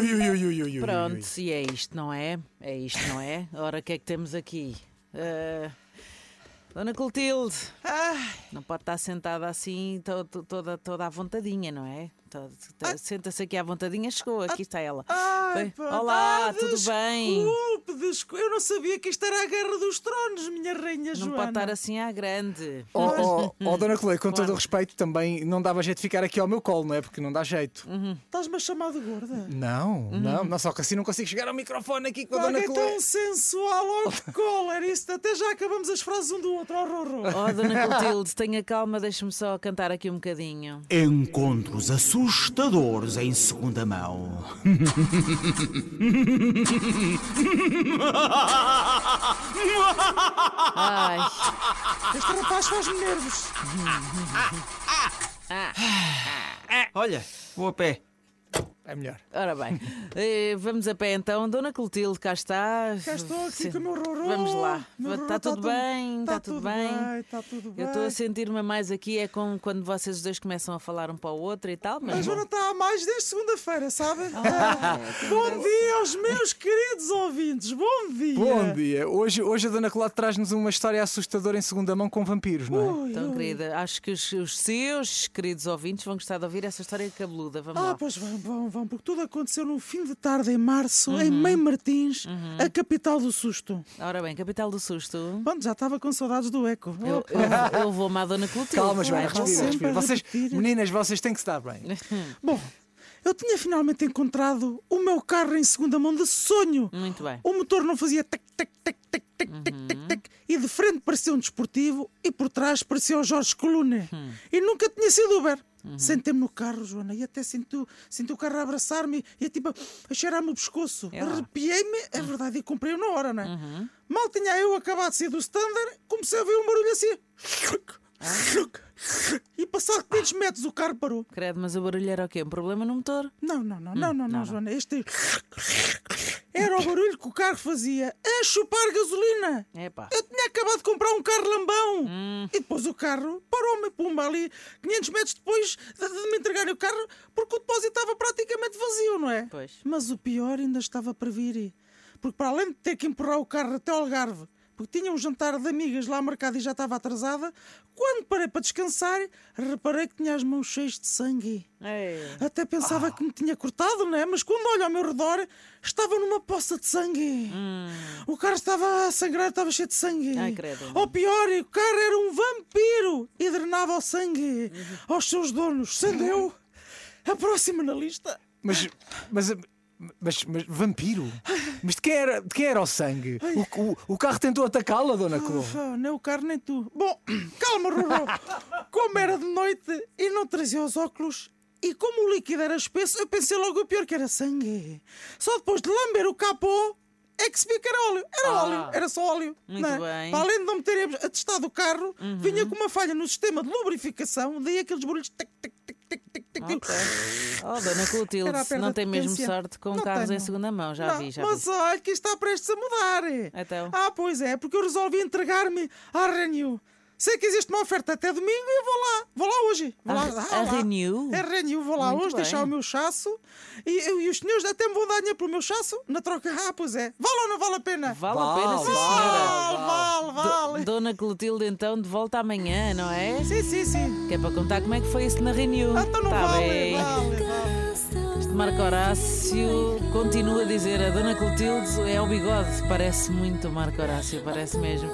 ui, ui, ui, ui, ui, ui. Pronto, e é isto, não é? É isto, não é? Ora, o que é que temos aqui? Ah, Dona Clotilde, não pode estar sentada assim to- to- toda, toda à vontadinha, não é? To- Senta-se aqui à vontadinha, chegou, aqui está ela. ai, Bem, pá, Olá, ah, tudo bem? Desculpe, desculpe. Eu não sabia que isto era a Guerra dos Tronos, minha rainha Não Joana. pode estar assim à grande. Oh, oh, oh, Dona Cleia, com todo o respeito, também não dava jeito de ficar aqui ao meu colo, não é? Porque não dá jeito. Estás-me a chamar de gorda? Não, não, não, só que assim não consigo chegar ao microfone aqui com a Dona Cleia. tão sensual ao colo, era isso. Até já acabamos as frases um do outro. Oh, oh, oh. Oh, Dona Clotilde, tenha calma, deixe-me só cantar aqui um bocadinho. Encontros assustadores em segunda mão. Ai, Este rapaz faz-me nervos. Olha, vou a pé. É melhor. ora bem, Eh, vamos a pé então. Dona Clotilde, cá está. Cá estou aqui Sim. com o meu rorô. Vamos lá. Meu rorô Está tudo bem? Está Está tudo bem? Está tudo bem. Eu estou a sentir-me mais aqui é com quando vocês dois começam a falar um para o outro e tal, A mas Joana está a mais desde segunda-feira, sabe? Ah, Ah, bom dia aos meus queridos ouvintes. Bom dia. Bom dia. Hoje, hoje a Dona Cláudia traz-nos uma história assustadora em segunda mão com vampiros, não é? Ui, então, ui. querida, acho que os, os seus queridos ouvintes vão gostar de ouvir essa história cabeluda. Vamos Ah, lá. pois vão, vão, vão, porque tudo aconteceu num fim de tarde em março, uhum. em Mãe Martins, uhum. a capital do susto. Ora bem, capital do susto. Bom, já estava com saudades do eco. Eu, eu, eu vou à Madonna Clotilde. Calma, Joana, respira, respira. Vocês, meninas, vocês têm que estar bem. Bom, eu tinha finalmente encontrado o meu carro em segunda mão de sonho. Muito bem. O motor não fazia tac, tac, tac, tac, tac, uhum. tac, tac, e de frente parecia um desportivo e por trás parecia o Jorge Coluna. Uhum. E nunca tinha sido Uber. Sentei-me no carro, Joana, e até senti, o- senti o carro a abraçar-me e tipo, a cheirar-me o pescoço. É. Arrepiei-me, é verdade, e comprei na hora, não é? Mal tinha eu acabado de sair do standard, comecei a ouvir um barulho assim. E passado 500 metros o carro parou. Credo, mas o barulho era o quê? Um problema no motor? Não, não, não, não, não, não, não. Joana. Este era o barulho que o carro fazia a chupar gasolina. Epá. Eu tinha acabado de comprar um carro lambão. E depois o carro parou-me, pumba, ali 500 metros depois de, de me entregarem o carro, porque o depósito estava praticamente vazio, não é? Pois. Mas o pior ainda estava para vir. Porque para além de ter que empurrar o carro até ao Algarve, porque tinha um jantar de amigas lá marcado e já estava atrasada, quando parei para descansar, reparei que tinha as mãos cheias de sangue. É. Até pensava que me tinha cortado, né? Mas quando olho ao meu redor, estava numa poça de sangue. O carro estava a sangrar, estava cheio de sangue. Ai, credo. Ou pior, o carro era um vampiro e drenava o sangue aos seus donos. Sendo eu a próxima na lista. Mas, mas, mas, mas vampiro? Mas de quem era, de quem era o sangue? O, o, o carro tentou atacá-la, Dona Clô? Ah, nem o carro nem tu. Bom, calma, Rorô. Como era de noite e não trazia os óculos. E como o líquido era espesso, eu pensei logo o pior que era sangue. Só depois de lamber o capô é que se viu que era óleo. Era Ah. óleo, era só óleo. Muito não é? bem. Para além de não me terem atestado o carro, vinha com uma falha no sistema de lubrificação, daí aqueles barulhos. Tic, tic, tic, tic, tic, tic. Ok. Oh, Dona Clotilde, a não tem mesmo sorte com Não carros em tenho. segunda mão, já Não, vi, já mas vi. olha que isto está prestes a mudar. Então? Ah, pois é, porque eu resolvi entregar-me à Renew. Sei que existe uma oferta até domingo e eu vou lá. Vou lá hoje. Vou A- lá. a lá. Renew? É Renew, vou lá Muito hoje bem. deixar o meu chasso e, e os senhores até me vão dar dinheiro pelo meu chasso na troca. Ah, pois é. Vale ou não vale a pena? Vale a pena, sim, Vale, senhora. Vale, vale, vale. Dona Clotilde, então, de volta amanhã, não é? Sim, sim, sim. Que é para contar como é que foi isso na Renew. Ah, Então não Tá vale, bem. vale, vale. Este Marco Horácio continua a dizer a Dona Clotilde é o bigode. Parece muito Marco Horácio, parece mesmo.